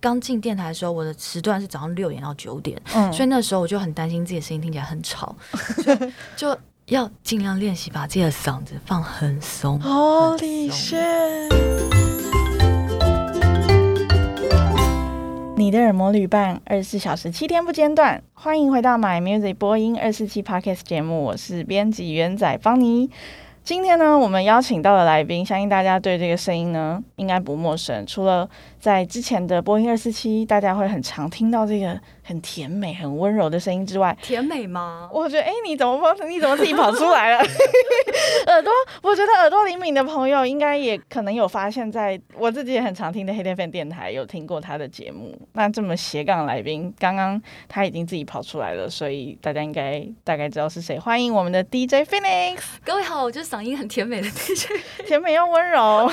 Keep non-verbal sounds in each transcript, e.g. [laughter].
刚进电台的时候，我的时段是早上六点到九点，嗯，所以那时候我就很担心自己的声音听起来很吵，[laughs] 就要尽量练习把自己的嗓子放很松。Holy shit！你的耳膜旅伴，二十四小时七天不间断。欢迎回到 My Music 播音二四七 Podcast 节目，我是编辑元仔邦尼。今天呢，我们邀请到的来宾，相信大家对这个声音呢应该不陌生。除了在之前的播音二四七，大家会很常听到这个很甜美、很温柔的声音之外，甜美吗？我觉得，哎，你怎么你怎么自己跑出来了？[laughs] 耳朵，我觉得耳朵灵敏的朋友应该也可能有发现，在我自己也很常听的黑天 FM 电台有听过他的节目。那这么斜杠来宾，刚刚他已经自己跑出来了，所以大家应该大概知道是谁。欢迎我们的 DJ Phoenix。各位好，我就是嗓音很甜美的 DJ，甜美又温柔。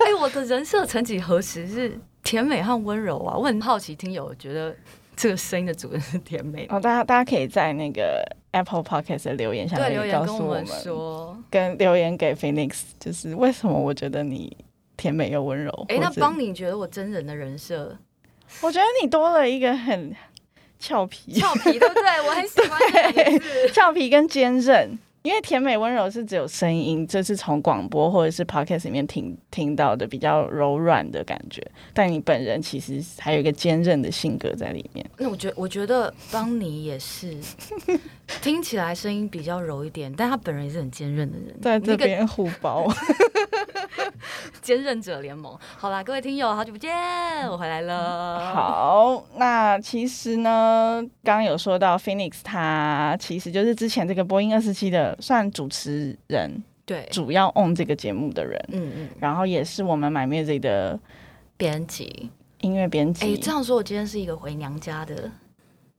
哎，我的人设曾几何时是甜美和温柔啊？我很好奇，听友觉得这个声音的主人是甜美的。哦，大家大家可以在那个。Apple Podcast 的留言下面告诉我们，说跟留言给 Phoenix，就是为什么我觉得你甜美又温柔？哎、欸，那邦尼觉得我真人的人设，我觉得你多了一个很俏皮，俏皮对不对？我很喜欢俏皮跟坚韧。因为甜美温柔是只有声音，这是从广播或者是 podcast 里面听听到的比较柔软的感觉，但你本人其实还有一个坚韧的性格在里面。那我觉得，我觉得邦尼也是 [laughs] 听起来声音比较柔一点，但他本人也是很坚韧的人，在这边互包。[laughs] 坚韧者联盟，好啦，各位听友，好久不见，我回来了。好，那其实呢，刚刚有说到 Phoenix，他其实就是之前这个播音二十七的算主持人，对，主要 on 这个节目的人，嗯嗯，然后也是我们 My Music 的编辑，音乐编辑。哎，这样说，我今天是一个回娘家的，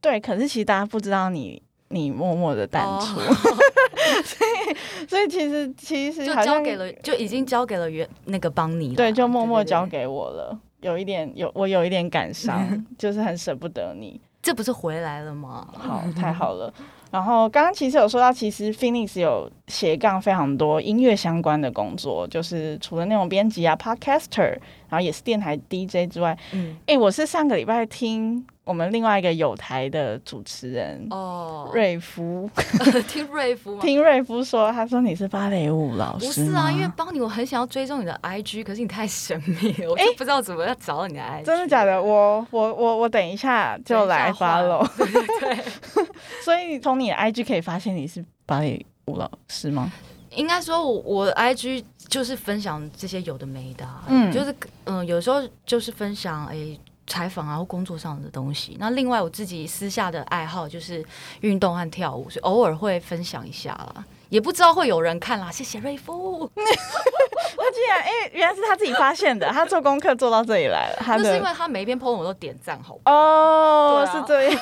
对，可是其实大家不知道你。你默默的淡出，哦、[laughs] 所以所以其实其实就交给了，就已经交给了原那个邦尼了，对，就默默交给我了。有一点有我有一点感伤，[laughs] 就是很舍不得你。这不是回来了吗？好，太好了。然后刚刚其实有说到，其实 Phoenix 有斜杠非常多音乐相关的工作，就是除了那种编辑啊、Podcaster，然后也是电台 DJ 之外，嗯，哎、欸，我是上个礼拜听。我们另外一个有台的主持人哦，瑞夫，[laughs] 听瑞夫，[laughs] 听瑞夫说，他说你是芭蕾舞老师，不是啊？因为邦尼，我很想要追踪你的 IG，可是你太神秘了，我就不知道怎么要找到你的 IG。真的假的？我我我我等一下就来 follow。对 [laughs] 对对，所以从你的 IG 可以发现你是芭蕾舞老师吗？应该说我，我的 IG 就是分享这些有的没的，嗯，就是嗯、呃，有时候就是分享哎。采访啊，或工作上的东西。那另外我自己私下的爱好就是运动和跳舞，所以偶尔会分享一下啦。也不知道会有人看啦，谢谢瑞夫。[laughs] 他竟然，哎、欸，原来是他自己发现的，他做功课做到这里来了。他那是因为他每一篇 po 文我都点赞，好哦，啊、是这样。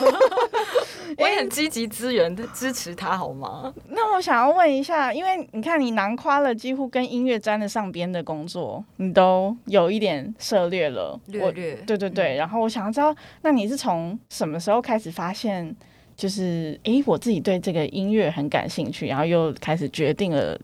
[laughs] 我也很积极支援支持他，好吗？那我想要问一下，因为你看你囊括了几乎跟音乐沾得上边的工作，你都有一点涉猎了，略略。对对对，嗯、然后我想要知道，那你是从什么时候开始发现？就是，诶，我自己对这个音乐很感兴趣，然后又开始决定了，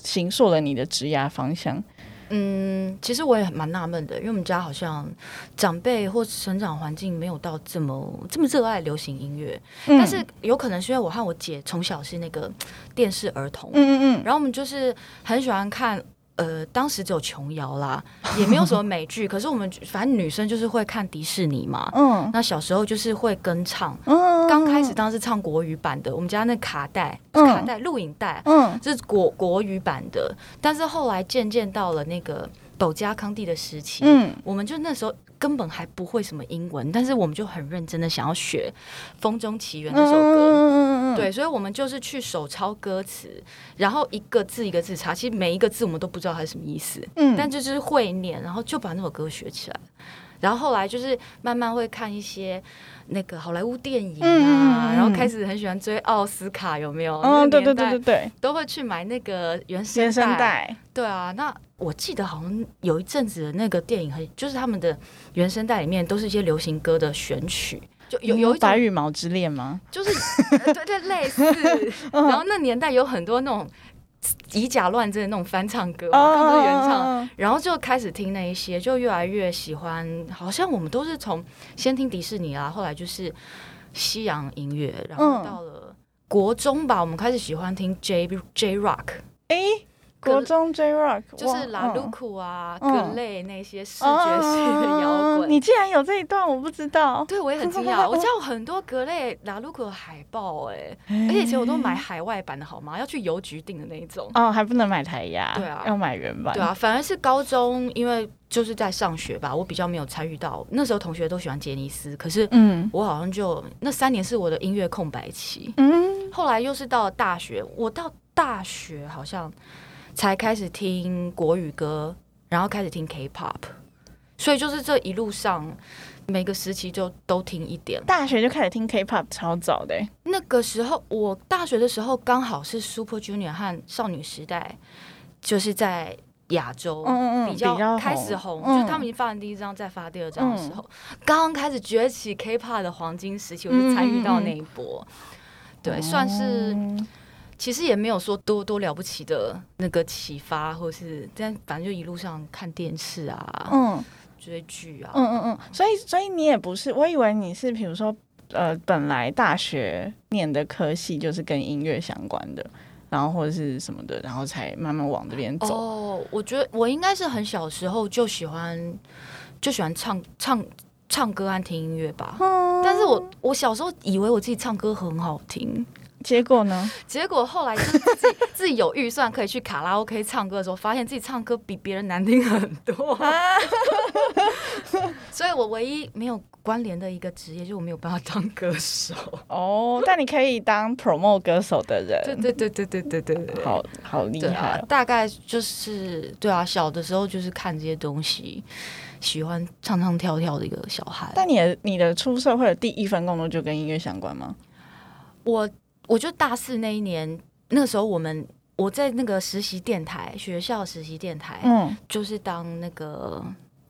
形塑了你的职涯方向。嗯，其实我也蛮纳闷的，因为我们家好像长辈或成长环境没有到这么这么热爱流行音乐，嗯、但是有可能是因为我和我姐从小是那个电视儿童，嗯嗯嗯，然后我们就是很喜欢看。呃，当时只有琼瑶啦，也没有什么美剧。[laughs] 可是我们反正女生就是会看迪士尼嘛。嗯。那小时候就是会跟唱。嗯。刚开始当时唱国语版的，我们家那卡带、卡带、录影带，嗯，就是国国语版的。但是后来渐渐到了那个斗家康帝的时期，嗯，我们就那时候。根本还不会什么英文，但是我们就很认真的想要学《风中奇缘》那首歌，对，所以我们就是去手抄歌词，然后一个字一个字查，其实每一个字我们都不知道它是什么意思，嗯，但就是会念，然后就把那首歌学起来，然后后来就是慢慢会看一些那个好莱坞电影啊，然后开始很喜欢追奥斯卡，有没有？嗯，对对对对对，都会去买那个原声带，对啊，那。我记得好像有一阵子的那个电影，很就是他们的原声带里面都是一些流行歌的选曲，就有有白羽毛之恋吗？就是对对类似，[laughs] 然后那年代有很多那种以假乱真的那种翻唱歌，唱，然后就开始听那一些，就越来越喜欢。好像我们都是从先听迪士尼啊，后来就是西洋音乐，然后到了国中吧，我们开始喜欢听 J J Rock。哎、欸。国中 J Rock 就是拉鲁库啊、格雷那些视觉系的摇滚。你竟然有这一段，我不知道。对，我也很惊讶。我家有很多格雷拉鲁库的海报，哎，而且以前我都买海外版的，好吗？要去邮局订的那一种。哦，还不能买台压。对啊，要买原版。对啊，反而是高中，因为就是在上学吧，我比较没有参与到。那时候同学都喜欢杰尼斯，可是嗯，我好像就那三年是我的音乐空白期。嗯，后来又是到了大学，我到大学好像。才开始听国语歌，然后开始听 K-pop，所以就是这一路上每个时期就都听一点。大学就开始听 K-pop，超早的。那个时候我大学的时候刚好是 Super Junior 和少女时代，就是在亚洲比较开始红，就是他们已经发完第一张，再发第二张的时候，刚刚、嗯、开始崛起 K-pop 的黄金时期，我就参与到那一波，对，算是。其实也没有说多多了不起的那个启发，或是这样，反正就一路上看电视啊，嗯，追剧啊，嗯嗯嗯。所以，所以你也不是，我以为你是，比如说，呃，本来大学念的科系就是跟音乐相关的，然后或者是什么的，然后才慢慢往这边走。哦，我觉得我应该是很小时候就喜欢，就喜欢唱唱唱歌和听音乐吧。嗯，但是我我小时候以为我自己唱歌很好听。结果呢？结果后来就是自己自己有预算可以去卡拉 OK 唱歌的时候，发现自己唱歌比别人难听很多。啊、[laughs] 所以我唯一没有关联的一个职业，就是我没有办法当歌手。哦，但你可以当 promote 歌手的人。对对对对对对对，好好厉害、哦啊。大概就是对啊，小的时候就是看这些东西，喜欢唱唱跳跳的一个小孩。但你的你的出社会的第一份工作就跟音乐相关吗？我。我就大四那一年，那个时候我们我在那个实习电台学校实习电台，嗯，就是当那个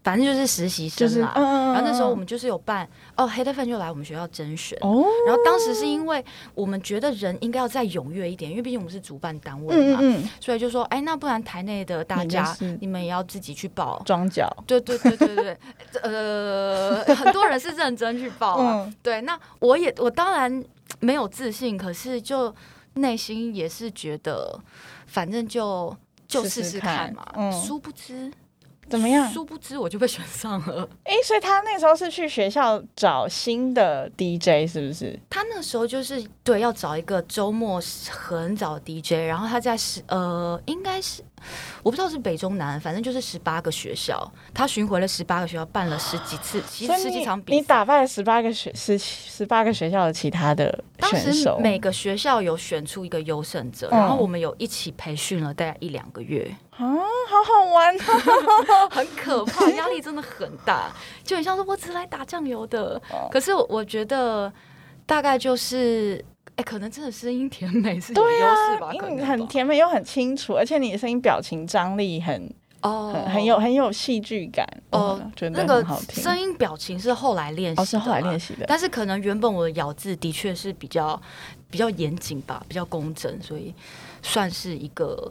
反正就是实习生嘛。然后那时候我们就是有办哦，黑的份就来我们学校甄选。哦，然后当时是因为我们觉得人应该要再踊跃一点，因为毕竟我们是主办单位嘛，嗯，所以就说哎，那不然台内的大家你们也要自己去报装脚。对对对对对，[laughs] 呃，很多人是认真去报啊。对，那我也我当然。没有自信，可是就内心也是觉得，反正就就试试看嘛。嗯，殊不知怎么样？殊不知我就被选上了。[laughs] 哎，所以他那时候是去学校找新的 DJ，是不是？他那时候就是对，要找一个周末很早的 DJ，然后他在十呃，应该是。我不知道是北中南，反正就是十八个学校，他巡回了十八个学校，办了十几次，其实十几场比赛。你打败了十八个学十十八个学校的其他的选手。当时每个学校有选出一个优胜者，嗯、然后我们有一起培训了大概一两个月。啊，好好玩哦，[laughs] 很可怕，压力真的很大，就很像是我只来打酱油的。哦、可是我觉得大概就是。哎，可能真的声音甜美是有优势吧？很甜美又很清楚，而且你的声音表情张力很哦，很很有很有戏剧感哦，觉得很好听。声音表情是后来练习，是后来练习的。但是可能原本我的咬字的确是比较比较严谨吧，比较工整，所以算是一个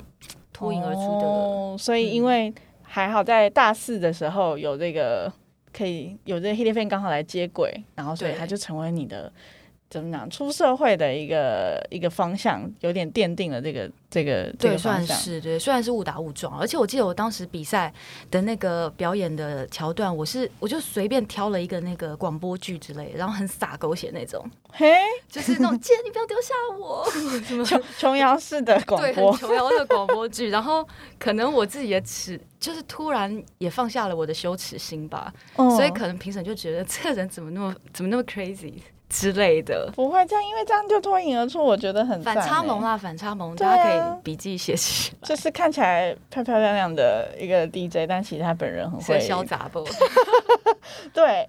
脱颖而出的。哦，所以因为还好在大四的时候有这个可以有这个 Hitlephen 刚好来接轨，然后所以他就成为你的。怎么讲？出社会的一个一个方向，有点奠定了这个这个对这个方向。算是对，虽然是误打误撞，而且我记得我当时比赛的那个表演的桥段，我是我就随便挑了一个那个广播剧之类，然后很洒狗血那种，嘿，就是那种姐，你不要丢下我，[laughs] 什么琼琼瑶式的广播，对，琼瑶的广播剧。然后可能我自己的耻，就是突然也放下了我的羞耻心吧，哦、所以可能评审就觉得 [laughs] 这个人怎么那么怎么那么 crazy。之类的不会这样，因为这样就脱颖而出，我觉得很反差萌啦，反差萌，啊、大家可以笔记写起来。就是看起来漂漂亮亮的一个 DJ，但其实他本人很会潇洒不？[laughs] 对，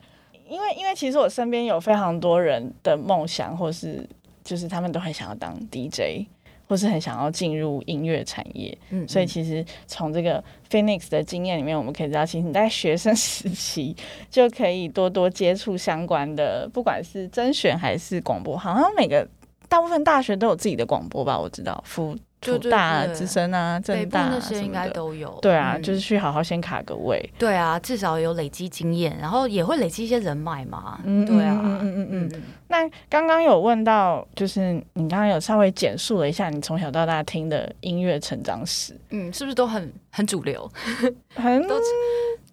因为因为其实我身边有非常多人的梦想，或是就是他们都很想要当 DJ。或是很想要进入音乐产业，所以其实从这个 Phoenix 的经验里面，我们可以知道，其实你在学生时期 [laughs] 就可以多多接触相关的，不管是甄选还是广播，好像每个大部分大学都有自己的广播吧，我知道辅楚大、资深啊、正大那些应该都有。对啊，就是去好好先卡个位。对啊，至少有累积经验，然后也会累积一些人脉嘛。嗯，对啊，嗯嗯嗯嗯。那刚刚有问到，就是你刚刚有稍微简述了一下你从小到大听的音乐成长史，嗯，是不是都很很主流？很 [laughs] 都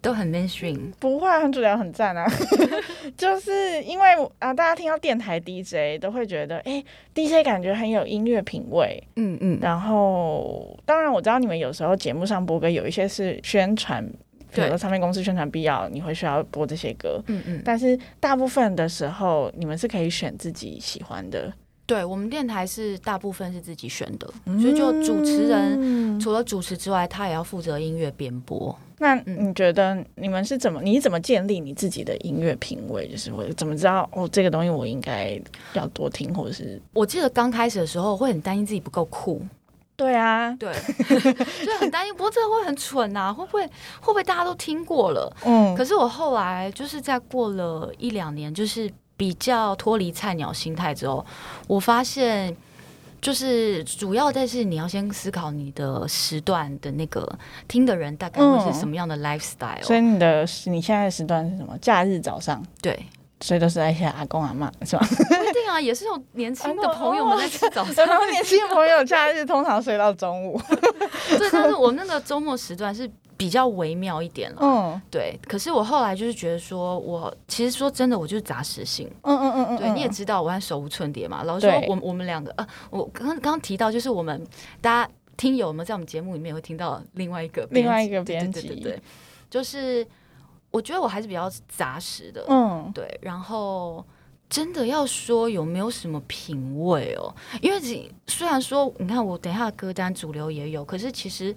都很 mainstream？不会，很主流，很赞啊！[laughs] 就是因为啊，大家听到电台 DJ 都会觉得，哎、欸，DJ 感觉很有音乐品味，嗯嗯。然后，当然我知道你们有时候节目上播歌，有一些是宣传。比如说唱片公司宣传必要，你会需要播这些歌。嗯嗯。但是大部分的时候，你们是可以选自己喜欢的。对，我们电台是大部分是自己选的，嗯、所以就主持人除了主持之外，他也要负责音乐编播。那你觉得你们是怎么？你怎么建立你自己的音乐品味？就是我怎么知道哦，这个东西我应该要多听，或者是？我记得刚开始的时候会很担心自己不够酷。对啊，对，[laughs] 就很担心，不过这个会很蠢呐、啊，会不会会不会大家都听过了？嗯，可是我后来就是在过了一两年，就是比较脱离菜鸟心态之后，我发现就是主要但是你要先思考你的时段的那个听的人大概会是什么样的 lifestyle。所以你的你现在的时段是什么？假日早上？对。所以都是那些阿公阿妈是吧？不一定啊，也是有年轻的朋友们在吃早餐。[laughs] 然后年轻的朋友假日通常睡到中午。[laughs] 对，但是我那个周末时段是比较微妙一点了。嗯，对。可是我后来就是觉得说，我其实说真的，我就是杂食性。嗯嗯嗯嗯。对，你也知道，我还手无寸铁嘛。老实说，我我们两个呃，我刚刚刚提到，就是我们大家听友们在我们节目里面会听到另外一个另外一个编辑，对对对，就是。我觉得我还是比较杂食的，嗯，对。然后真的要说有没有什么品味哦？因为虽然说你看我等一下歌单主流也有，可是其实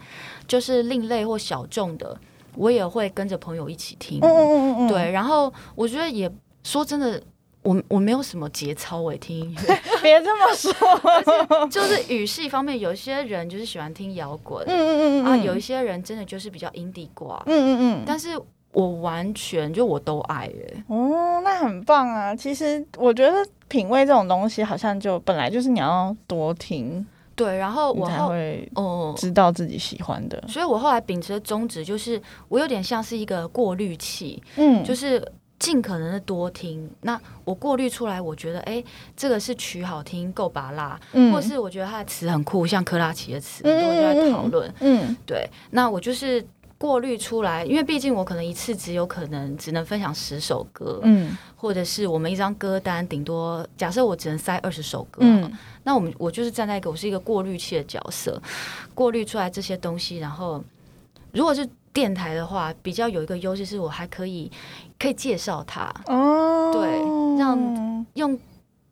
就是另类或小众的，我也会跟着朋友一起听。嗯嗯嗯对。然后我觉得也说真的，我我没有什么节操诶，听音乐 [laughs] 别这么说。就是语系方面，有些人就是喜欢听摇滚，嗯嗯嗯啊，有一些人真的就是比较 indie 挂，嗯嗯嗯，但是。我完全就我都爱耶，哦，那很棒啊！其实我觉得品味这种东西，好像就本来就是你要多听，对，然后我才会哦知道自己喜欢的。所以我后来秉持的宗旨就是，我有点像是一个过滤器，嗯，就是尽可能的多听。那我过滤出来，我觉得哎，这个是曲好听，够拔辣，嗯，或是我觉得它的词很酷，像珂拉奇的词，很多人就在讨论，嗯，对，那我就是。过滤出来，因为毕竟我可能一次只有可能只能分享十首歌，嗯，或者是我们一张歌单顶多假设我只能塞二十首歌，嗯，那我们我就是站在一个我是一个过滤器的角色，过滤出来这些东西，然后如果是电台的话，比较有一个优势是我还可以可以介绍它，哦，对，让用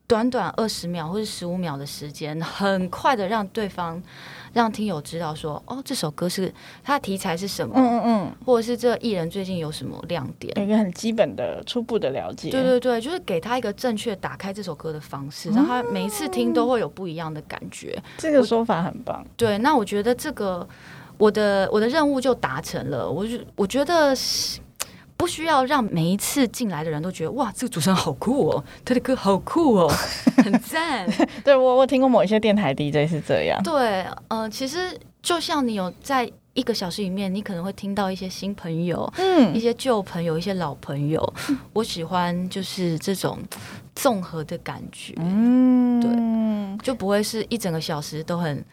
短短二十秒或者十五秒的时间，很快的让对方。让听友知道说，哦，这首歌是它的题材是什么，嗯嗯嗯，或者是这艺人最近有什么亮点，有一个很基本的初步的了解。对对对，就是给他一个正确打开这首歌的方式，让他每一次听都会有不一样的感觉。这个说法很棒。对，那我觉得这个我的我的任务就达成了。我就我觉得是。不需要让每一次进来的人都觉得哇，这个主持人好酷哦，他的歌好酷哦，[laughs] 很赞。对，我我听过某一些电台 DJ 是这样。对，嗯、呃，其实就像你有在一个小时里面，你可能会听到一些新朋友，嗯，一些旧朋友，一些老朋友。嗯、我喜欢就是这种综合的感觉，嗯，对，就不会是一整个小时都很。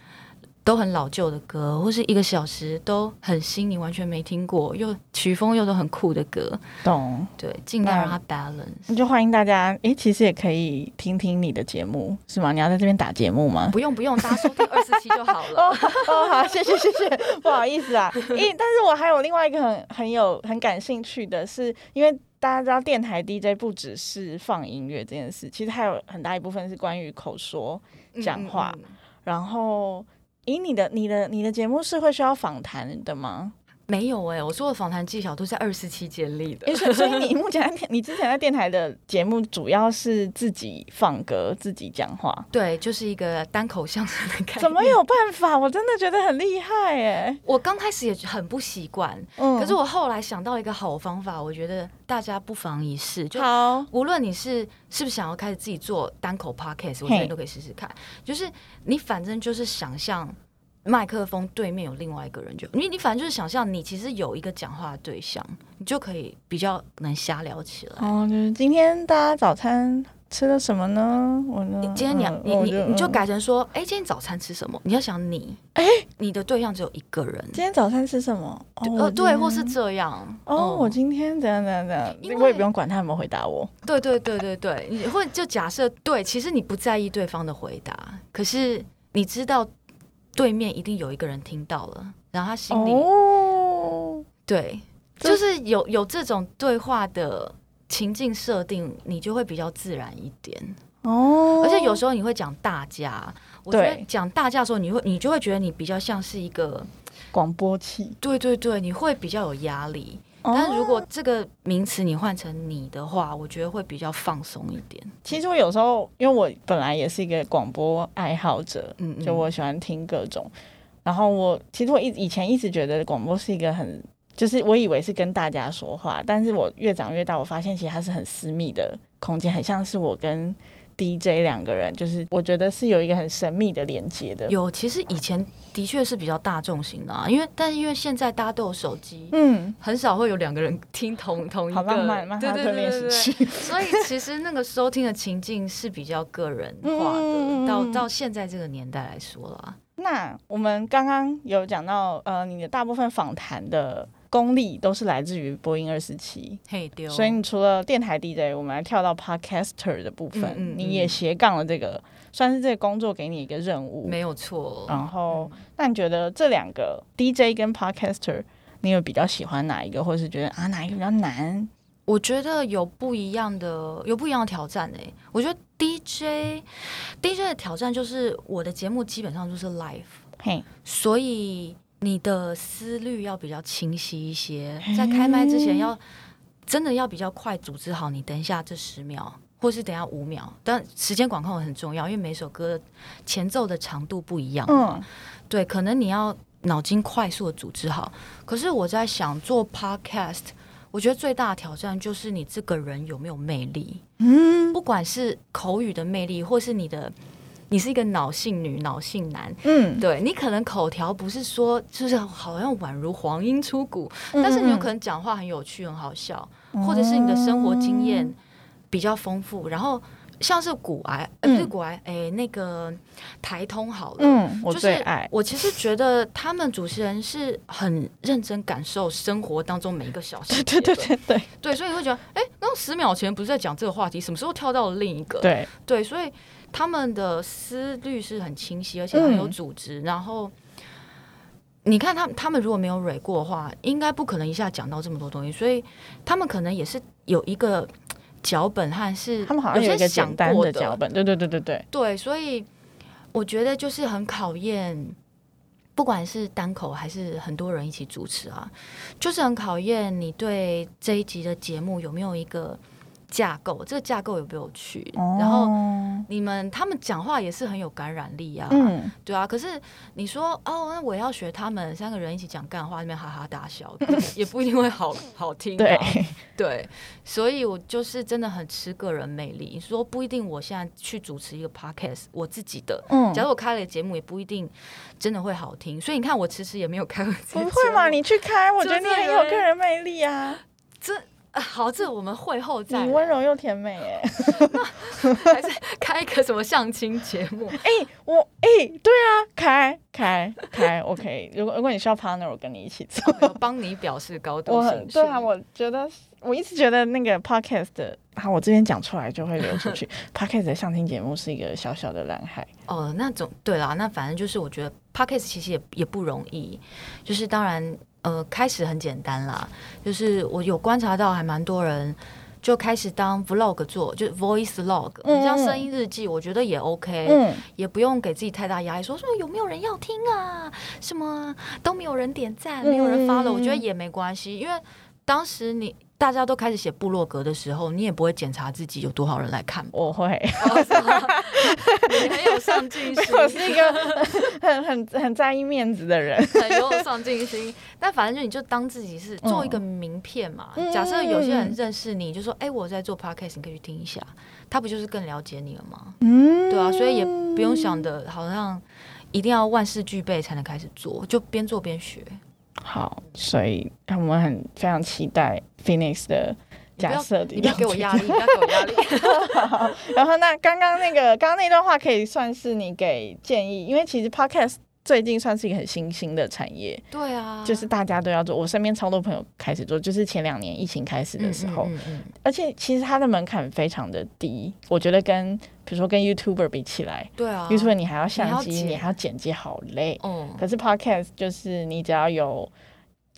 都很老旧的歌，或是一个小时都很新，你完全没听过，又曲风又都很酷的歌，懂？对，尽量让它 balance。那就欢迎大家，诶，其实也可以听听你的节目，是吗？你要在这边打节目吗？不用不用，大家收听二十七就好了。哦，[laughs] 哦，好，谢谢谢谢，不好意思啊。诶，但是我还有另外一个很很有很感兴趣的是，因为大家知道电台 DJ 不只是放音乐这件事，其实还有很大一部分是关于口说讲话，嗯嗯嗯，然后。以你的、你的、你的节目是会需要访谈的吗？没有哎、欸，我说的访谈技巧都是在二四七建立的。所以你目前在你之前在电台的节目主要是自己放歌、自己讲话，对，就是一个单口相声的感觉。怎么有办法？我真的觉得很厉害哎！我刚开始也很不习惯，嗯，可是我后来想到一个好方法，我觉得大家不妨一试。就好，无论你是是不是想要开始自己做单口 podcast，我觉得都可以试试看。就是你反正就是想象麦克风对面有另外一个人就，就你你反正就是想象你其实有一个讲话的对象，你就可以比较能瞎聊起来。哦，就是今天大家早餐吃了什么呢？我呢？今天你、嗯、你你你就改成说，哎、欸，今天早餐吃什么？你要想你，哎、欸，你的对象只有一个人。今天早餐吃什么？呃，对，或是这样。哦，嗯、我今天怎样怎样怎样？因为我也不用管他有没有回答我。对对对对对，你或者就假设对，其实你不在意对方的回答，可是你知道。对面一定有一个人听到了，然后他心里，哦、对，就是有有这种对话的情境设定，你就会比较自然一点哦。而且有时候你会讲大家，我觉得讲大家的时候，你会你就会觉得你比较像是一个广播器，对对对，你会比较有压力。但是如果这个名词你换成你的话，我觉得会比较放松一点。其实我有时候，因为我本来也是一个广播爱好者，嗯，就我喜欢听各种。然后我其实我一以前一直觉得广播是一个很，就是我以为是跟大家说话，但是我越长越大，我发现其实它是很私密的空间，很像是我跟。DJ 两个人，就是我觉得是有一个很神秘的连接的。有，其实以前的确是比较大众型的啊，因为但是因为现在大家都有手机，嗯，很少会有两个人听同同一个。好浪漫，曼哈顿练习曲。所以其实那个收听的情境是比较个人化的。嗯、到到现在这个年代来说了，那我们刚刚有讲到，呃，你的大部分访谈的。功力都是来自于播音二四七，嘿。所以你除了电台 DJ，我们来跳到 Podcaster 的部分，嗯嗯嗯，你也斜杠了这个，算是这个工作给你一个任务，没有错。然后，嗯、那你觉得这两个 DJ 跟 Podcaster，你有比较喜欢哪一个，或是觉得啊哪一个比较难？我觉得有不一样的，有不一样的挑战诶、欸。我觉得 DJ DJ 的挑战就是我的节目基本上就是 live，嘿，所以。你的思虑要比较清晰一些，在开麦之前要真的要比较快组织好。你等一下这十秒，或是等一下五秒，但时间管控很重要，因为每首歌前奏的长度不一样。嗯，对，可能你要脑筋快速的组织好。可是我在想做 podcast，我觉得最大的挑战就是你这个人有没有魅力。嗯，不管是口语的魅力，或是你的。你是一个脑性女、脑性男，嗯，对，你可能口条不是说就是好像宛如黄莺出谷，嗯嗯，但是你有可能讲话很有趣、很好笑，嗯、或者是你的生活经验比较丰富，然后像是骨癌，呃、不是骨癌，哎、嗯欸，那个台通好了，嗯，我最爱。我其实觉得他们主持人是很认真感受生活当中每一个小时，[laughs] 对对对对对，对，所以你会觉得，哎、欸，那十秒前不是在讲这个话题，什么时候跳到了另一个？对。对，所以。他们的思虑是很清晰，而且很有组织。嗯、然后你看他们，他们如果没有蕊过的话，应该不可能一下讲到这么多东西。所以他们可能也是有一个脚本，还是他们好像有一个简单的脚本。对对对对对对，所以我觉得就是很考验，不管是单口还是很多人一起主持啊，就是很考验你对这一集的节目有没有一个。架构，这个架构有没有趣？哦、然后你们他们讲话也是很有感染力啊，嗯、对啊。可是你说哦，那我要学他们三个人一起讲干话，那边哈哈大笑，[laughs] 也不一定会好好听、啊。对对，所以我就是真的很吃个人魅力。你说不一定，我现在去主持一个 podcast，我自己的，嗯，假如我开了个节目，也不一定真的会好听。所以你看，我其实也没有开。不会嘛？你去开，我觉得你很有个人魅力啊。这。啊、好，这我们会后再。你温柔又甜美，[laughs] 哎，还是开一个什么相亲节目？哎、欸，我哎、欸，对啊，开开开，OK。如果如果你需要 partner，我跟你一起做，帮你表示高 [laughs] 度兴趣。对啊，我觉得我一直觉得那个 podcast 的，好，我这边讲出来就会流出去。[laughs] podcast 的相亲节目是一个小小的蓝海。哦，那种对啦，那反正就是我觉得 podcast 其实也也不容易，就是当然。呃，开始很简单啦，就是我有观察到，还蛮多人就开始当 vlog 做，就 voice log，你像声音日记，我觉得也 OK，嗯，也不用给自己太大压力，说说有没有人要听啊，什么都没有人点赞，没有人发了，我觉得也没关系，因为当时你。大家都开始写部落格的时候，你也不会检查自己有多少人来看。我会，你很有上进心，我是一个 [laughs] 很很很在意面子的人，很有上进心。但反正就你就当自己是做一个名片嘛。嗯、假设有些人认识你，就说：“哎、欸，我在做 podcast，你可以去听一下。”他不就是更了解你了吗？嗯，对啊，所以也不用想的，好像。一定要万事俱备才能开始做，就边做边学。好，所以我们很非常期待 Phoenix 的假设，你不要给我压力，不要给我压力。[laughs] 然后那刚刚那个刚刚那段话可以算是你给建议，因为其实 Podcast。最近算是一个很新兴的产业，对啊，就是大家都要做。我身边超多朋友开始做，就是前两年疫情开始的时候，嗯嗯嗯嗯、而且其实它的门槛非常的低，我觉得跟比如说跟 YouTuber 比起来，对啊，YouTuber 你还要相机，你，你还要剪辑，好累。嗯，可是 Podcast 就是你只要有，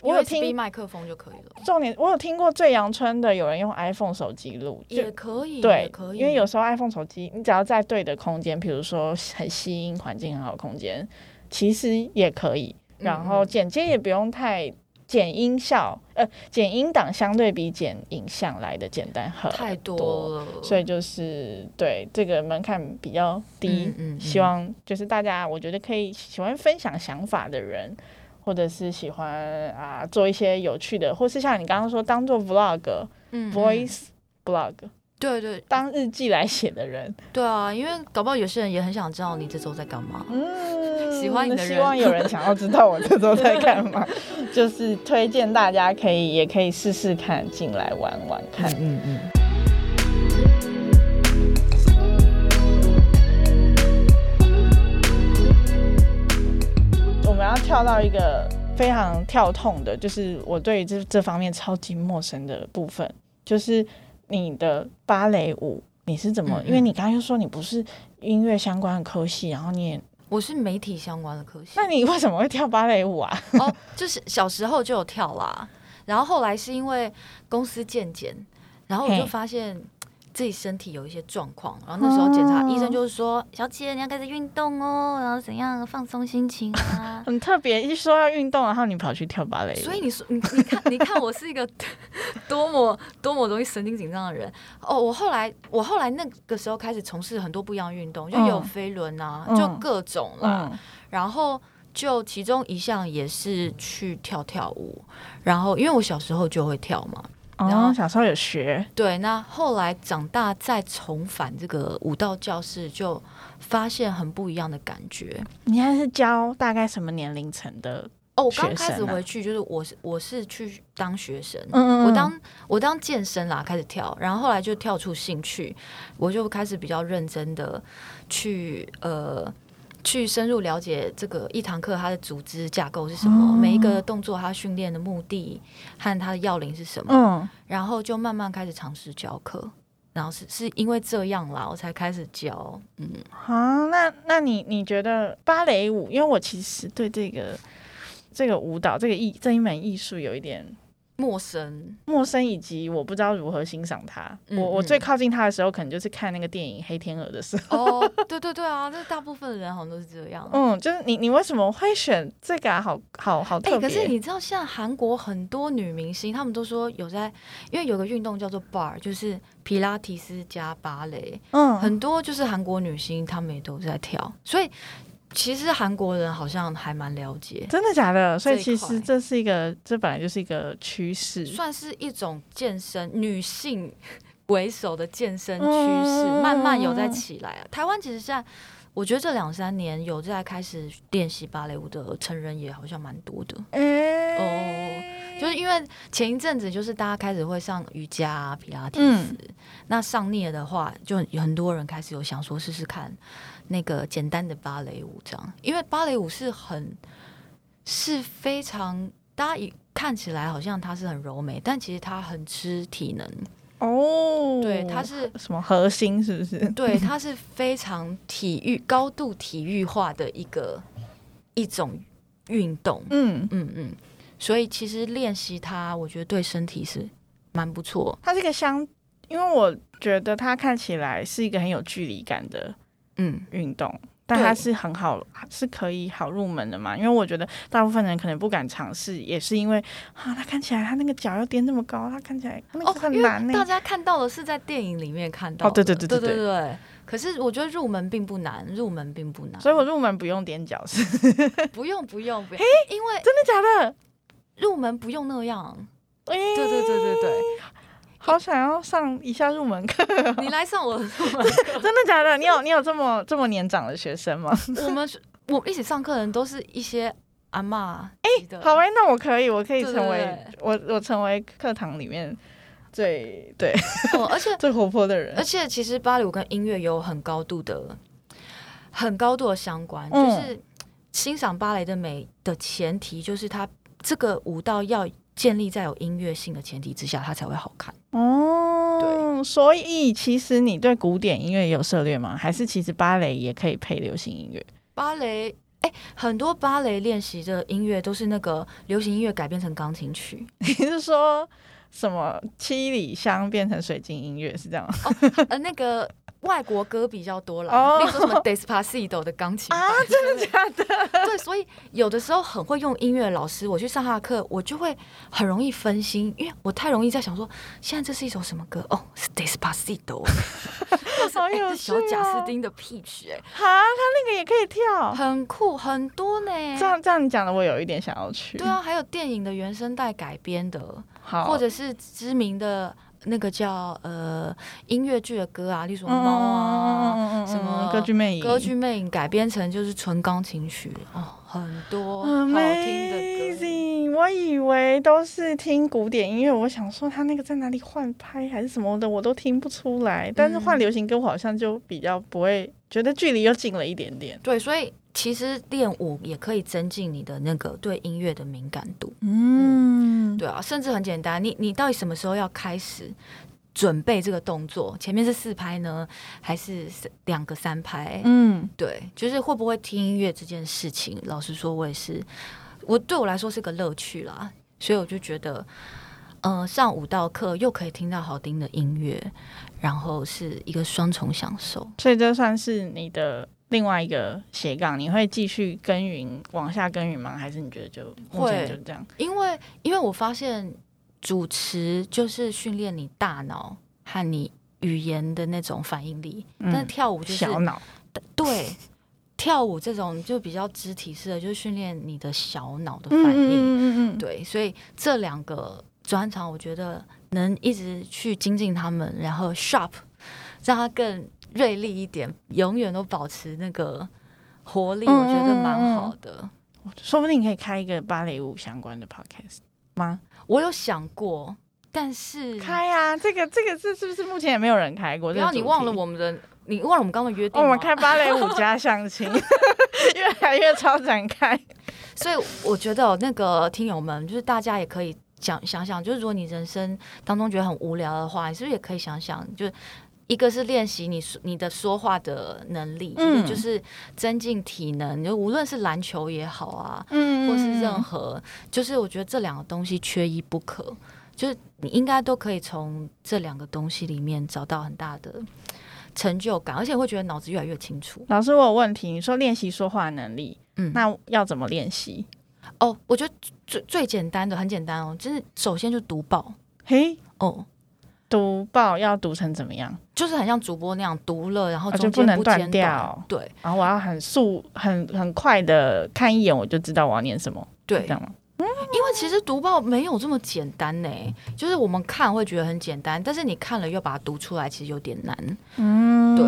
我有听麦克风就可以了。重点我有听过最阳春的，有人用 iPhone 手机录也可以，对，可以，因为有时候 iPhone 手机你只要在对的空间，比如说很吸音环境很好的空间。其实也可以，然后剪接也不用太剪音效，呃，剪音档相对比剪影像来的简单很多，太多了，所以就是对这个门槛比较低。嗯嗯嗯、希望就是大家，我觉得可以喜欢分享想法的人，或者是喜欢啊做一些有趣的，或是像你刚刚说当做 vlog，嗯，voice blog。对对，当日记来写的人，对啊，因为搞不好有些人也很想知道你这周在干嘛。嗯，喜欢你的人，希望有人 [laughs] 想要知道我这周在干嘛，[laughs] 就是推荐大家可以也可以试试看进来玩玩看。嗯嗯。我们要跳到一个非常跳痛的，就是我对这这方面超级陌生的部分，就是。你的芭蕾舞你是怎么？嗯嗯，因为你刚刚又说你不是音乐相关的科系，然后你也我是媒体相关的科系，那你为什么会跳芭蕾舞啊？哦，就是小时候就有跳啦，然后后来是因为公司健检，然后我就发现。自己身体有一些状况，然后那时候检查，医生就是说：“哦、小姐，你要开始运动哦，然后怎样放松心情啊？” [laughs] 很特别，一说要运动，然后你跑去跳芭蕾。所以你说，你你看，你看我是一个 [laughs] 多么多么容易神经紧张的人哦。我后来，我后来那个时候开始从事很多不一样的运动，就有飞轮啊，嗯、就各种啦。嗯、然后就其中一项也是去跳跳舞，然后因为我小时候就会跳嘛。然后小时候有学，对，那后来长大再重返这个舞蹈教室，就发现很不一样的感觉。你还是教大概什么年龄层的？哦，我刚开始回去就是我是我是去当学生，嗯嗯，我当我当健身啦，开始跳，然后后来就跳出兴趣，我就开始比较认真的去呃。去深入了解这个一堂课它的组织架构是什么，嗯、每一个动作它训练的目的和它的要领是什么，嗯、然后就慢慢开始尝试教课，然后是是因为这样啦，我才开始教。嗯，好、啊，那那你你觉得芭蕾舞？因为我其实对这个这个舞蹈这个艺这一门艺术有一点。陌生，陌生，以及我不知道如何欣赏他。我我最靠近他的时候，可能就是看那个电影《黑天鹅》的时候。哦，对对对啊，这大部分的人好像都是这样。嗯，就是你你为什么会选这个啊？好好好特别。欸，可是你知道，像韩国很多女明星，她们都说有在，因为有个运动叫做 bar，就是皮拉提斯加芭蕾。嗯，很多就是韩国女星，她们也都在跳，所以。其实韩国人好像还蛮了解，真的假的？所以其实这是一个，这本来就是一个趋势，算是一种健身女性为首的健身趋势，嗯、慢慢有在起来啊。台湾其实现在，我觉得这两三年有在开始练习芭蕾舞的成人也好像蛮多的。嗯、哦，就是因为前一阵子就是大家开始会上瑜伽啊、皮拉提斯，嗯、那上腻了的话，就有很多人开始有想说试试看。那个简单的芭蕾舞，这样，因为芭蕾舞是很是非常，大家一看起来好像它是很柔美，但其实它很吃体能哦。对，它是什么核心？是不是？对，它是非常体育、高度体育化的一个一种运动。嗯嗯嗯，所以其实练习它，我觉得对身体是蛮不错。它这个相，因为我觉得它看起来是一个很有距离感的。嗯，运动，但它是很好，是可以好入门的嘛？因为我觉得大部分人可能不敢尝试，也是因为啊，他看起来他那个脚要踮那么高，他看起来那个很难。大家看到的是在电影里面看到的，哦，对对对对对对，对。可是我觉得入门并不难，入门并不难，所以我入门不用踮脚是？[laughs] 不用不用不用，嘿因为真的假的？入门不用那样。对对对对对。好想要上一下入门课，你来上我的入门课，[laughs] 真的假的？你有你有这么这么年长的学生吗？我们我一起上课的人都是一些阿嬷。哎、欸，好哎、欸，那我可以，我可以成为我，我成为课堂里面最对，哦、而且 [laughs] 最活泼的人。而且其实芭蕾舞跟音乐有很高度的、很高度的相关，嗯、就是欣赏芭蕾的美的前提，就是它这个舞蹈要建立在有音乐性的前提之下，它才会好看。哦，对，所以其实你对古典音乐也有涉猎吗？还是其实芭蕾也可以配流行音乐？芭蕾，哎、欸，很多芭蕾练习的音乐都是那个流行音乐改编成钢琴曲。[laughs] 你是说什么七里香变成水晶音乐是这样吗？哦，呃，那个。外国歌比较多了，哦，例如说什么 Despacito 的钢琴啊，真的假的？[laughs] 对，所以有的时候很会用音乐的老师，我去上他的课，我就会很容易分心，因为我太容易在想说，现在这是一首什么歌？哦，是 Despacito，[laughs] 好有趣，啊，小贾斯汀的 Peach，哎，哈，他那个也可以跳，很酷，很多呢。这样这样你讲的，我有一点想要去。对啊，还有电影的原声带改编的，好，或者是知名的。那个叫呃音乐剧的歌啊，例如猫啊，嗯、什么歌剧魅影，歌剧魅影改编成就是纯钢琴曲哦，很多好听的歌。我以为都是听古典音乐，我想说他那个在哪里换拍还是什么的，我都听不出来。但是换流行歌，我好像就比较不会觉得距离又近了一点点。对，所以其实练舞也可以增进你的那个对音乐的敏感度。嗯。嗯对啊，甚至很简单，你你到底什么时候要开始准备这个动作？前面是四拍呢，还是两个三拍？嗯，对，就是会不会听音乐这件事情，老实说，我也是，我对我来说是个乐趣啦，所以我就觉得，嗯、呃，上舞蹈课又可以听到好听的音乐，然后是一个双重享受，所以这算是你的。另外一个斜杠，你会继续耕耘往下耕耘吗？还是你觉得就目前就这样？因为因为我发现主持就是训练你大脑和你语言的那种反应力，嗯、但是跳舞就是小脑。对，跳舞这种就比较肢体式的，就是训练你的小脑的反应。嗯嗯嗯，嗯对，所以这两个专长，我觉得能一直去精进他们，然后 sharp 让它更。锐利一点，永远都保持那个活力，我觉得蛮好的。嗯嗯嗯，说不定你可以开一个芭蕾舞相关的 podcast 吗？我有想过，但是开啊，这个这个是是不是目前也没有人开过？然后你忘了我们的，你忘了我们刚刚的约定，哦，我们开芭蕾舞加相亲，[laughs] 越来越超展开。所以我觉得那个听友们，就是大家也可以想想想，就是如果你人生当中觉得很无聊的话，你是不是也可以想想，就。一个是练习你说你的说话的能力，嗯、就是增进体能。就无论是篮球也好啊，嗯，或是任何，就是我觉得这两个东西缺一不可。就是你应该都可以从这两个东西里面找到很大的成就感，而且会觉得脑子越来越清楚。老师，我有问题，你说练习说话能力，嗯，那要怎么练习？哦，我觉得最最简单的，很简单哦，就是首先就读报，嘿，哦。读报要读成怎么样？就是很像主播那样读了，然后中间就不能断掉。对，然后我要很速、很很快的看一眼，我就知道我要念什么。对，这样吗？因为其实读报没有这么简单呢。就是我们看会觉得很简单，但是你看了又把它读出来，其实有点难。嗯，对。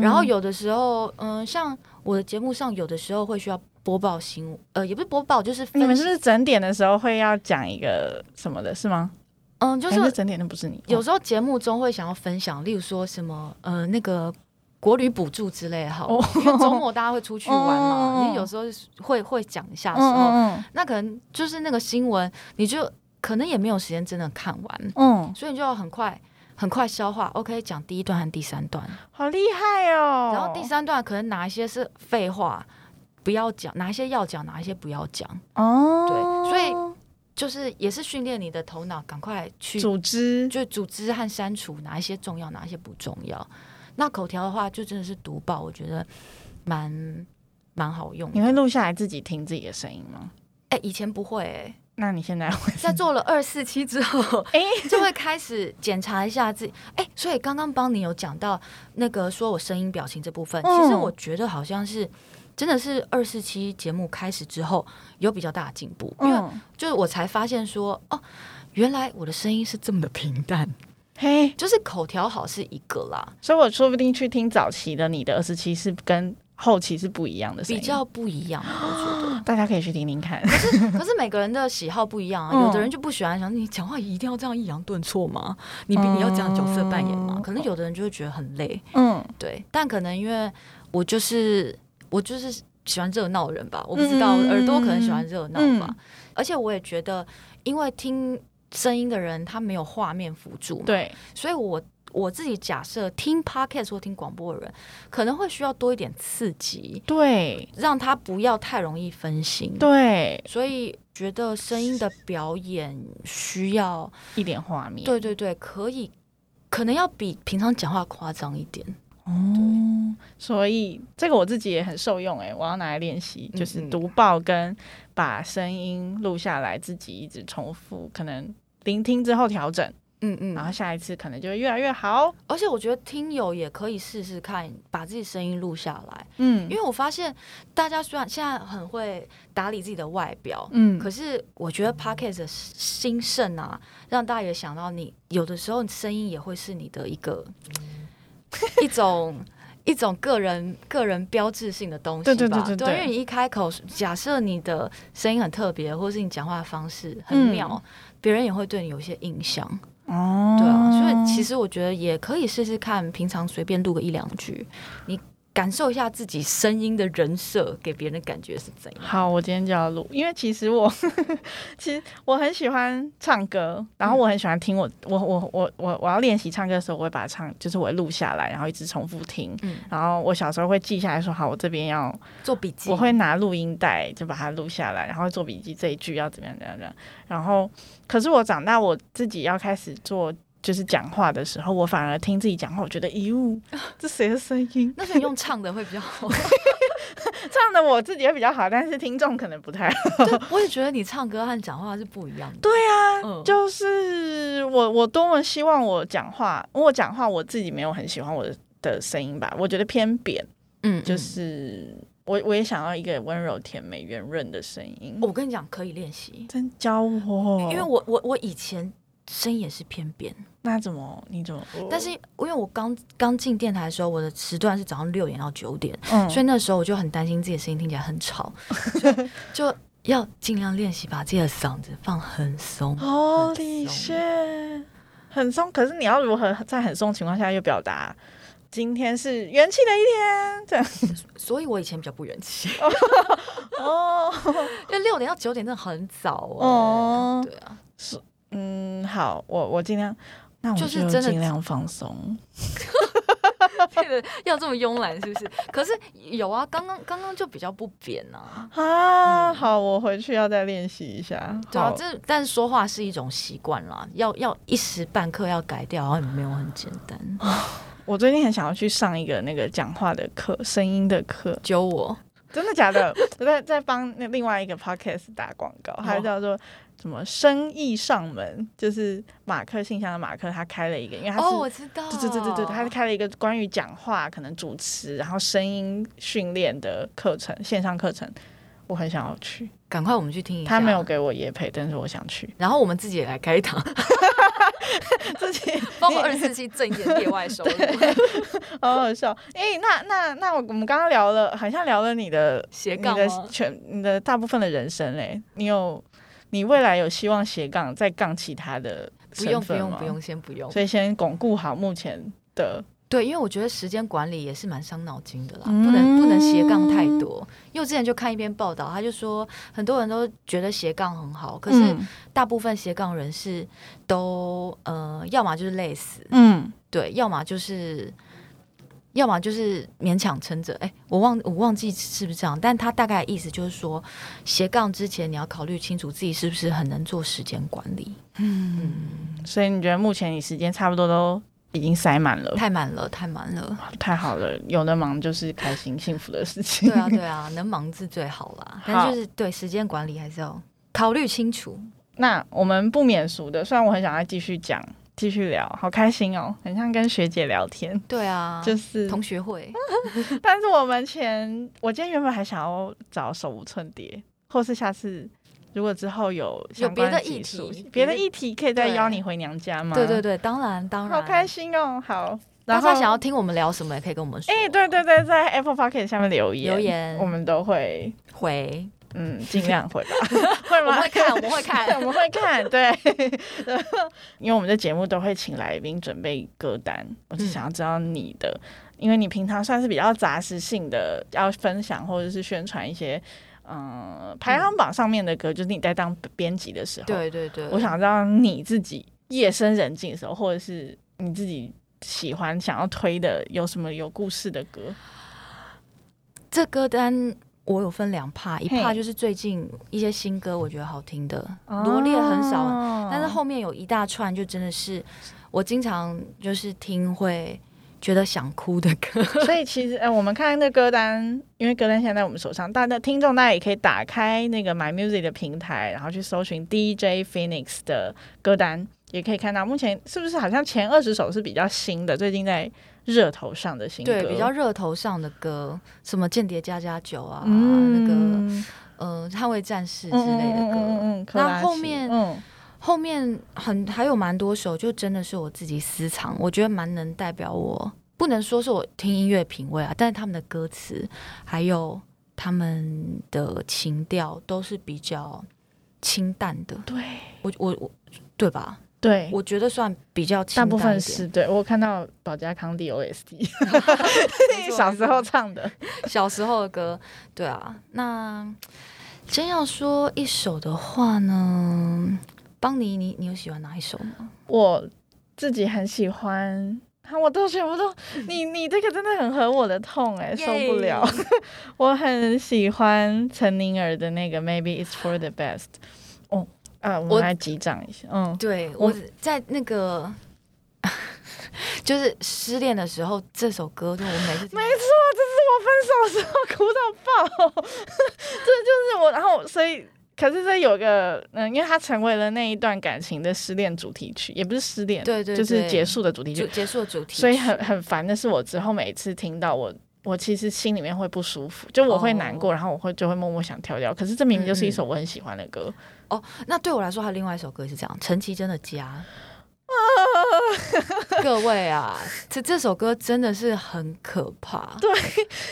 然后有的时候，嗯、呃，像我的节目上，有的时候会需要播报新闻，呃，也不是播报，就是你们是不是整点的时候会要讲一个什么的，是吗？嗯，就是整点的不是你。有时候节目中会想要分享，例如说什么呃那个国旅补助之类哈，哦、因为周末大家会出去玩嘛，你、[laughs] 哦、有时候会会讲一下的时候，嗯、那可能就是那个新闻，你就可能也没有时间真的看完，嗯，所以你就要很快很快消化。OK，讲第一段和第三段，好厉害哦。然后第三段可能哪一些是废话，不要讲；哪一些要讲，哪一些不要讲。哦，对，所以。就是也是训练你的头脑，赶快去组织，就组织和删除哪一些重要，哪一些不重要。那口条的话，就真的是读报，我觉得蛮蛮好用。你会录下来自己听自己的声音吗？哎、欸，以前不会、欸。那你现在会？在做了二四期之后，哎、欸，就会开始检查一下自己。哎、欸，所以刚刚帮你有讲到那个说我声音表情这部分，嗯、其实我觉得好像是。真的是二四期节目开始之后有比较大的进步，因为就是我才发现说哦，原来我的声音是这么的平淡，嘿，就是口条好是一个啦，所以我说不定去听早期的你的二四期是跟后期是不一样的，比较不一样，我觉得。[gasps] 大家可以去听听看。可是可是每个人的喜好不一样啊，嗯、有的人就不喜欢，想你讲话一定要这样抑扬顿挫吗？你你要这样角色扮演吗？嗯、可能有的人就会觉得很累，嗯，对。但可能因为我就是我就是喜欢热闹的人吧，我不知道、嗯、耳朵可能喜欢热闹吧，嗯、而且我也觉得，因为听声音的人他没有画面辅助，对，所以我。我自己假设听 podcast 或听广播的人可能会需要多一点刺激，对，让他不要太容易分心，对，所以觉得声音的表演需要一点画面，对对对，可以，可能要比平常讲话夸张一点，哦，所以这个我自己也很受用，哎，我要拿来练习，就是读报跟把声音录下来，自己一直重复，可能聆听之后调整。嗯嗯，然后下一次可能就会越来越好。而且我觉得听友也可以试试看，把自己声音录下来。嗯，因为我发现大家虽然现在很会打理自己的外表，嗯，可是我觉得 Podcast 的兴盛啊，让大家也想到你有的时候声音也会是你的一个 [laughs] 一种一种个人个人标志性的东西吧。对对对对对，对，因为你一开口，假设你的声音很特别，或是你讲话的方式很妙，别、嗯、人也会对你有一些印象。哦，对啊，所以其实我觉得也可以试试看，平常随便录个一两句，你感受一下自己声音的人设给别人的感觉是怎样。好，我今天就要录，因为其实我 [laughs] 其实我很喜欢唱歌，然后我很喜欢听我、嗯、我我我我我要练习唱歌的时候，我会把它唱，就是我会录下来，然后一直重复听。嗯，然后我小时候会记下来说，好，我这边要做笔记，我会拿录音带就把它录下来，然后做笔记这一句要怎么样怎么样怎么样，然后。可是我长大，我自己要开始做，就是讲话的时候，我反而听自己讲话，我觉得，咦，[laughs] 这谁的声音？那是用唱的会比较好，[laughs] 唱的我自己也比较好，但是听众可能不太好。对，我也觉得你唱歌和讲话是不一样的。对啊，嗯、就是我，我多么希望我讲话，我讲话我自己没有很喜欢我的的声音吧，我觉得偏扁。嗯，就是。我我也想要一个温柔甜美圆润的声音。我跟你讲，可以练习，真教我。因为我我我以前声音也是偏扁。那怎么？你怎么？但是因为我刚刚进电台的时候，我的时段是早上六点到九点，嗯，所以那时候我就很担心自己的声音听起来很吵，[laughs] 就要尽量练习把自己的嗓子放很松。哦，李炫，很松。可是你要如何在很松情况下又表达？今天是元气的一天，这样，[laughs] 所以我以前比较不元气 [laughs] 哦，因为六点到九点真的很早哦。对啊，是嗯，好，我我尽量，那我就是尽量放松。[laughs] 要这么慵懒是不是？可是有啊，刚刚刚刚就比较不扁啊。啊，好，我回去要再练习一下。对啊，这但是说话是一种习惯啦，要要一时半刻要改掉，好像没有很简单。我最近很想要去上一个那个讲话的课，声音的课。教我？真的假的？[laughs] 我在在帮那另外一个 podcast 打广告，还叫做什么“生意上门”，就是马克信箱的马克，他开了一个，因为他是哦，我知道，对对对对对，他是开了一个关于讲话可能主持，然后声音训练的课程，线上课程。我很想要去，赶快我们去听一下。他没有给我业配，但是我想去。然后我们自己也来开一堂，[laughs] 自己 [laughs] 帮我二十四期挣一点业外收入，[laughs] 好好笑。哎、欸，那那那我我们刚刚聊了，好像聊了你的斜杠，你的全你的大部分的人生嘞。你有你未来有希望斜杠再杠其他的？不用不用不用，先不用。所以先巩固好目前的。对，因为我觉得时间管理也是蛮伤脑筋的啦，嗯、不能不能斜杠太多。因为我之前就看一篇报道，他就说很多人都觉得斜杠很好，可是大部分斜杠人士都呃，要么就是累死，嗯，对，要么就是要么就是勉强撑着。哎，我忘我忘记是不是这样，但他大概意思就是说，斜杠之前你要考虑清楚自己是不是很能做时间管理。嗯，嗯，所以你觉得目前你时间差不多都？已经塞满了，太满了，太满了，太好了！有的忙就是开心、幸福的事情。对啊，对啊，能忙是最好啦。好但就是对时间管理还是要考虑清楚。那我们不免俗的，虽然我很想再继续讲、继续聊，好开心哦，很像跟学姐聊天。对啊，就是同学会。[laughs] 但是我们前，我今天原本还想要找手无寸铁，或是下次。如果之后有有别的议题，别的议题可以再邀你回娘家吗？对对对，当然当然，好开心哦！好，大家想要听我们聊什么，也可以跟我们说。哎、欸，对对对，在 Apple p o c k e t 下面留言，留言我们都会回，嗯，尽量会吧。会吗？会看，我们会看，[laughs] 我们会看。对，[laughs] 因为我们的节目都会请来宾准备歌单，我是想要知道你的，嗯、因为你平常算是比较杂食性的，要分享或者是宣传一些。嗯，排行榜上面的歌，就是你在当编辑的时候，对对对，我想知道你自己夜深人静的时候，或者是你自己喜欢想要推的，有什么有故事的歌？这歌单我有分两 part，一 part 就是最近一些新歌，我觉得好听的，罗列很少，但是后面有一大串，就真的是我经常就是听会。觉得想哭的歌，[laughs] 所以其实，呃，我们看那歌单，因为歌单现在在我们手上，大家听众大家也可以打开那个 My Music 的平台，然后去搜寻 DJ Phoenix 的歌单，也可以看到目前是不是好像前二十首是比较新的，最近在热头上的新歌，对，比较热头上的歌，什么间谍家家酒啊，嗯、那个呃捍卫战士之类的歌，嗯嗯，那后面。嗯后面很还有蛮多首，就真的是我自己私藏，我觉得蛮能代表我，不能说是我听音乐品味啊，但是他们的歌词还有他们的情调都是比较清淡的。对，我我我，对吧？对，我觉得算比较。大部分是对，我看到保加康帝 OST，[laughs] 小时候唱的，小时候的歌，对啊。那真要说一首的话呢？邦尼，你你有喜欢哪一首吗？我自己很喜欢，我都全部都，你你这个真的很合我的痛哎、欸，受不了。[laughs] 我很喜欢陈宁儿的那个 Maybe It's For The Best。哦，啊，我们来击掌一下。嗯，对，我在那个 [laughs] 就是失恋的时候，这首歌就我每次没错，这是我分手的时候哭到爆，[laughs] 这就是我，然后所以。可是这有个，嗯，因为它成为了那一段感情的失恋主题曲，也不是失恋，对，对对，就是结束的主题曲，结束的主题曲。所以很很烦的是，我之后每次听到我，我其实心里面会不舒服，就我会难过，哦、然后我会就会默默想跳掉。可是这明明就是一首我很喜欢的歌。嗯、哦，那对我来说，还有另外一首歌是这样，陈绮贞的家。[laughs] 各位啊，这这首歌真的是很可怕。对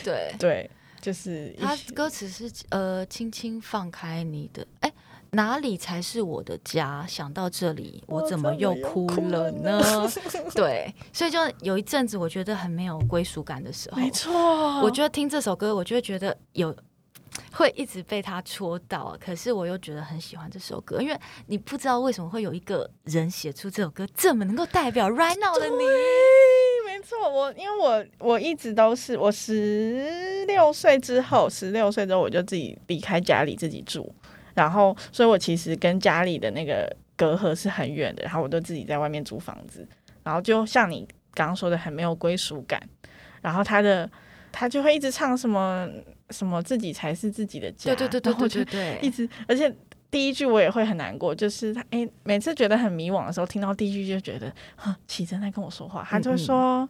对对。就是他歌词是呃，轻轻放开你的，哎，哪里才是我的家？想到这里，我怎么又哭了呢？[laughs] 对，所以就有一阵子，我觉得很没有归属感的时候，没错。我觉得听这首歌，我就会觉得有会一直被他戳到，可是我又觉得很喜欢这首歌，因为你不知道为什么会有一个人写出这首歌，这么能够代表 [laughs] right now 的你。没错，我因为我我一直都是我十六岁之后，十六岁之后我就自己离开家里自己住，然后所以我其实跟家里的那个隔阂是很远的，然后我都自己在外面租房子，然后就像你刚刚说的很没有归属感，然后他的他就会一直唱什么什么自己才是自己的家，对对对对对对，一直而且。第一句我也会很难过，就是他哎、欸，每次觉得很迷惘的时候，听到第一句就觉得，哼，綺贞在跟我说话，他就会说，嗯嗯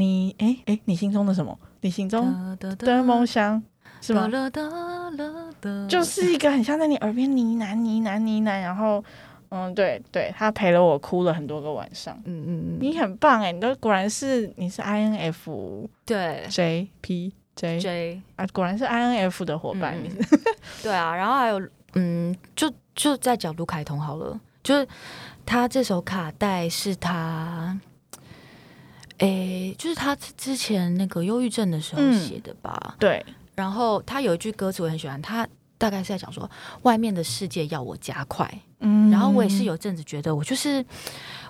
你哎哎、欸欸，你心中的什么？你心中的梦想是吗？就是一个很像在你耳边呢喃呢喃呢喃，然后嗯，对对，他陪了我哭了很多个晚上，嗯嗯嗯，你很棒哎、欸，你都果然是你是 I N F 对 J P J J 啊，果然是 I N F 的伙伴，嗯、对啊，然后还有。嗯，就就在角度开通好了，就是他这首卡带是他，诶、欸，就是他之前那个忧郁症的时候写的吧？嗯、对。然后他有一句歌词我很喜欢，他大概是在讲说，外面的世界要我加快。嗯。然后我也是有阵子觉得我就是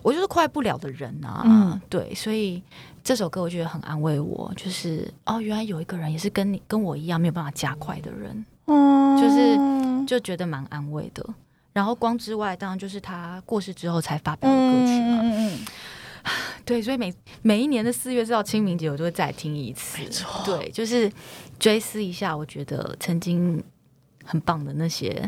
我就是快不了的人啊。嗯。对，所以这首歌我觉得很安慰我，就是哦，原来有一个人也是跟你跟我一样没有办法加快的人。嗯。就是。就觉得蛮安慰的，然后光之外，当然就是他过世之后才发表的歌曲嘛。嗯嗯，[laughs] 对，所以每每一年的四月直到清明节，我都会再听一次。对，就是追思一下，我觉得曾经很棒的那些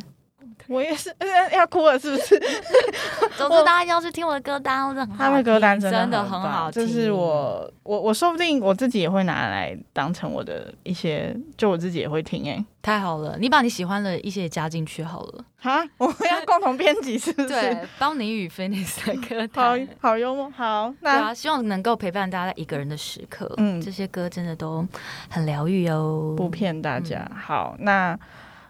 我也是，[laughs] 要哭了是不是？[laughs] 总之大家要去听我的歌单，我的他的歌单真的很好听，就是我我我说不定我自己也会拿来当成我的一些，就我自己也会听哎、欸。太好了，你把你喜欢的一些加进去好了。哈，我们要共同编辑是不是？[laughs] 对，邦妮与 Phoenix 的歌单，好好幽默。好，那啊，希望能够陪伴大家在一个人的时刻。嗯，这些歌真的都很疗愈哦，不骗大家。嗯、好，那。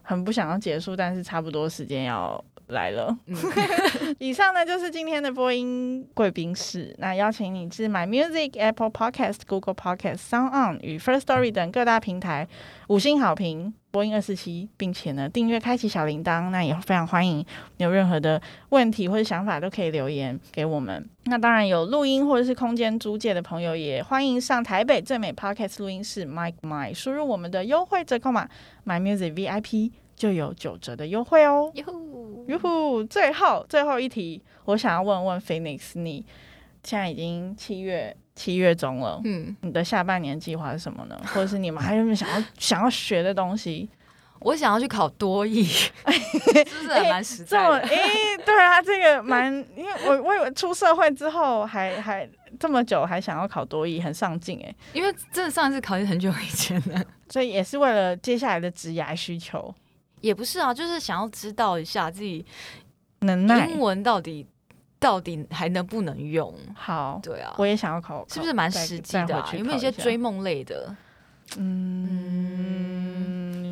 很不想要结束，但是差不多时间要来了。嗯、[laughs] 以上呢就是今天的播音贵宾室。那邀请你至 My Music、Apple Podcast、Google Podcast、Sound On 与 First Story 等各大平台五星好评播音二四七，并且呢订阅开启小铃铛。那也非常欢迎有任何的问题或者想法都可以留言给我们。那当然有录音或者是空间租借的朋友，也欢迎上台北最美 Podcast 录音室 Mike My，输入我们的优惠折扣码 My Music VIP。就有九折的优惠哦！哟呼，哟呼！最后最后一题，我想要问问 Phoenix，你现在已经七月七月中了，嗯，你的下半年计划是什么呢？或者是你们还有没有想要 [laughs] 想要学的东西？我想要去考多艺，[laughs] 是不是蛮实在的？哎、欸欸，对啊，这个蛮，[laughs] 因为我我以为出社会之后还还这么久还想要考多艺，很上进哎。因为真的上一次考是很久以前了，所以也是为了接下来的职涯需求。也不是啊，就是想要知道一下自己能耐英文到底到底还能不能用。好，对啊，我也想要考，是不是蛮实际的啊？有没有一些追梦类的？嗯，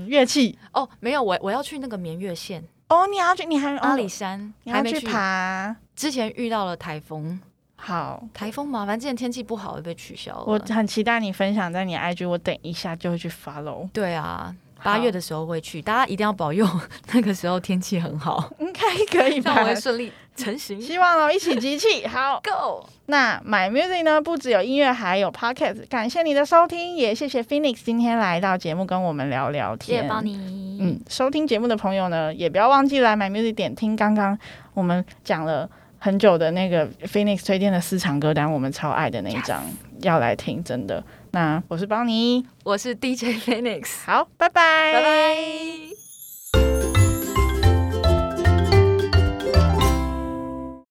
乐器哦，没有，我我要去那个绵月县哦，你要去，你还阿里山还要去爬？之前遇到了台风，好，台风嘛，反正之前天气不好会被取消了。我很期待你分享在你 IG，我等一下就会去 follow。对啊。八月的时候会去，大家一定要保佑 [laughs] 那个时候天气很好，[laughs] 应该可以吧？会顺利成型，希望哦，一起集气，好，[laughs] Go！那 My Music 呢，不只有音乐，还有 Podcast。感谢你的收听，也谢谢 Phoenix 今天来到节目跟我们聊聊天。谢谢邦妮。嗯，收听节目的朋友呢，也不要忘记来 My Music 点听刚刚我们讲了很久的那个 Phoenix 推荐的私藏歌单，我们超爱的那一张.要来听，真的。那我是邦尼，我是 DJ Phoenix，好，拜拜，拜拜。